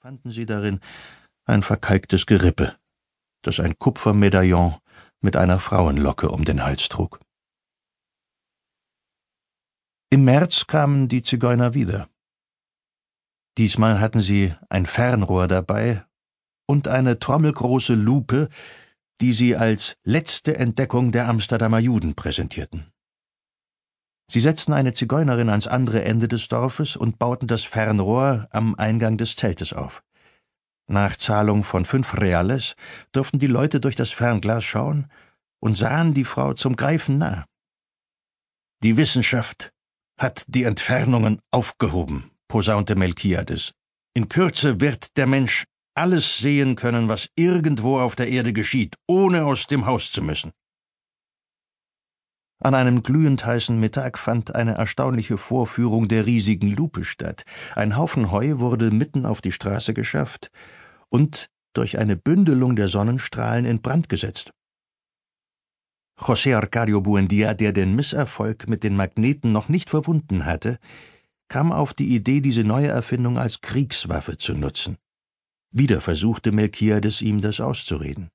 fanden sie darin ein verkalktes Gerippe, das ein Kupfermedaillon mit einer Frauenlocke um den Hals trug. Im März kamen die Zigeuner wieder. Diesmal hatten sie ein Fernrohr dabei und eine trommelgroße Lupe, die sie als letzte Entdeckung der Amsterdamer Juden präsentierten. Sie setzten eine Zigeunerin ans andere Ende des Dorfes und bauten das Fernrohr am Eingang des Zeltes auf. Nach Zahlung von fünf Reales durften die Leute durch das Fernglas schauen und sahen die Frau zum Greifen nah. Die Wissenschaft hat die Entfernungen aufgehoben, posaunte Melchiades. In Kürze wird der Mensch alles sehen können, was irgendwo auf der Erde geschieht, ohne aus dem Haus zu müssen. An einem glühend heißen Mittag fand eine erstaunliche Vorführung der riesigen Lupe statt. Ein Haufen Heu wurde mitten auf die Straße geschafft und durch eine Bündelung der Sonnenstrahlen in Brand gesetzt. José Arcadio Buendia, der den Misserfolg mit den Magneten noch nicht verwunden hatte, kam auf die Idee, diese neue Erfindung als Kriegswaffe zu nutzen. Wieder versuchte Melchiades ihm das auszureden.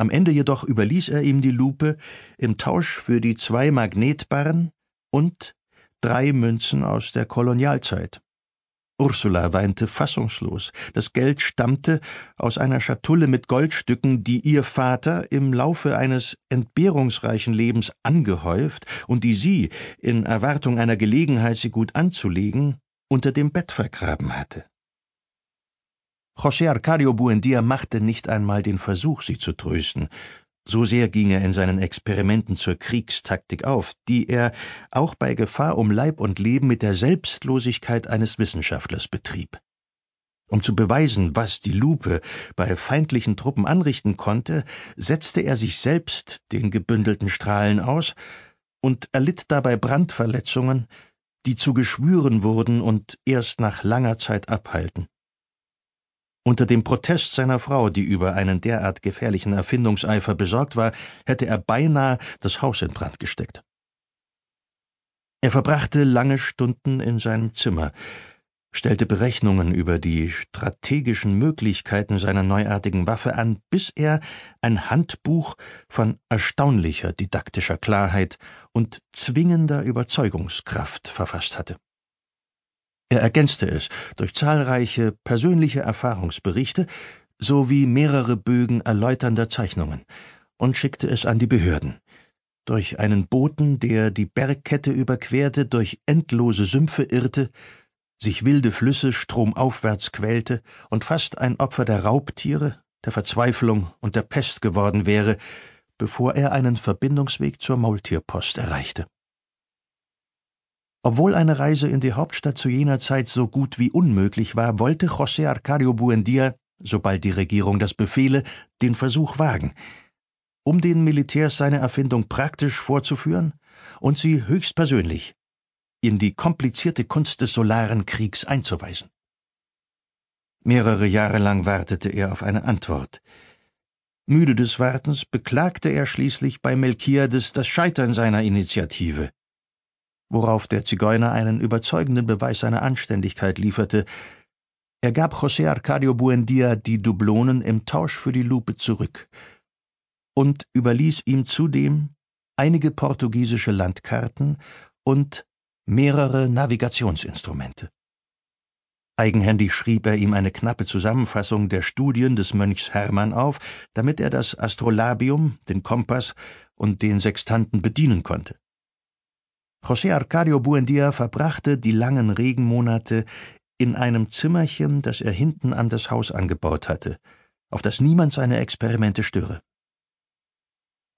Am Ende jedoch überließ er ihm die Lupe im Tausch für die zwei Magnetbarren und drei Münzen aus der Kolonialzeit. Ursula weinte fassungslos. Das Geld stammte aus einer Schatulle mit Goldstücken, die ihr Vater im Laufe eines entbehrungsreichen Lebens angehäuft und die sie, in Erwartung einer Gelegenheit, sie gut anzulegen, unter dem Bett vergraben hatte. José Arcadio Buendia machte nicht einmal den Versuch, sie zu trösten. So sehr ging er in seinen Experimenten zur Kriegstaktik auf, die er auch bei Gefahr um Leib und Leben mit der Selbstlosigkeit eines Wissenschaftlers betrieb. Um zu beweisen, was die Lupe bei feindlichen Truppen anrichten konnte, setzte er sich selbst den gebündelten Strahlen aus und erlitt dabei Brandverletzungen, die zu Geschwüren wurden und erst nach langer Zeit abheilten. Unter dem Protest seiner Frau, die über einen derart gefährlichen Erfindungseifer besorgt war, hätte er beinahe das Haus in Brand gesteckt. Er verbrachte lange Stunden in seinem Zimmer, stellte Berechnungen über die strategischen Möglichkeiten seiner neuartigen Waffe an, bis er ein Handbuch von erstaunlicher didaktischer Klarheit und zwingender Überzeugungskraft verfasst hatte. Er ergänzte es durch zahlreiche persönliche Erfahrungsberichte sowie mehrere Bögen erläuternder Zeichnungen und schickte es an die Behörden. Durch einen Boten, der die Bergkette überquerte, durch endlose Sümpfe irrte, sich wilde Flüsse stromaufwärts quälte und fast ein Opfer der Raubtiere, der Verzweiflung und der Pest geworden wäre, bevor er einen Verbindungsweg zur Maultierpost erreichte. Obwohl eine Reise in die Hauptstadt zu jener Zeit so gut wie unmöglich war, wollte José Arcadio Buendia, sobald die Regierung das befehle, den Versuch wagen, um den Militärs seine Erfindung praktisch vorzuführen und sie höchstpersönlich in die komplizierte Kunst des solaren Kriegs einzuweisen. Mehrere Jahre lang wartete er auf eine Antwort. Müde des Wartens beklagte er schließlich bei Melchiades das Scheitern seiner Initiative worauf der Zigeuner einen überzeugenden Beweis seiner Anständigkeit lieferte. Er gab José Arcadio Buendia die Dublonen im Tausch für die Lupe zurück und überließ ihm zudem einige portugiesische Landkarten und mehrere Navigationsinstrumente. Eigenhändig schrieb er ihm eine knappe Zusammenfassung der Studien des Mönchs Hermann auf, damit er das Astrolabium, den Kompass und den Sextanten bedienen konnte. José Arcadio Buendia verbrachte die langen Regenmonate in einem Zimmerchen, das er hinten an das Haus angebaut hatte, auf das niemand seine Experimente störe.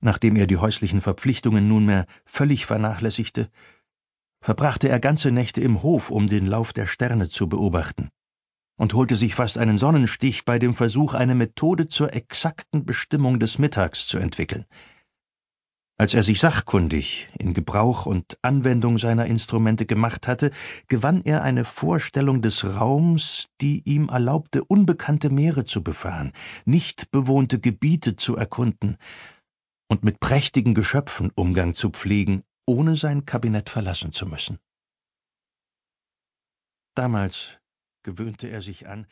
Nachdem er die häuslichen Verpflichtungen nunmehr völlig vernachlässigte, verbrachte er ganze Nächte im Hof, um den Lauf der Sterne zu beobachten, und holte sich fast einen Sonnenstich bei dem Versuch, eine Methode zur exakten Bestimmung des Mittags zu entwickeln – als er sich sachkundig in Gebrauch und Anwendung seiner Instrumente gemacht hatte, gewann er eine Vorstellung des Raums, die ihm erlaubte, unbekannte Meere zu befahren, nicht bewohnte Gebiete zu erkunden und mit prächtigen Geschöpfen Umgang zu pflegen, ohne sein Kabinett verlassen zu müssen. Damals gewöhnte er sich an,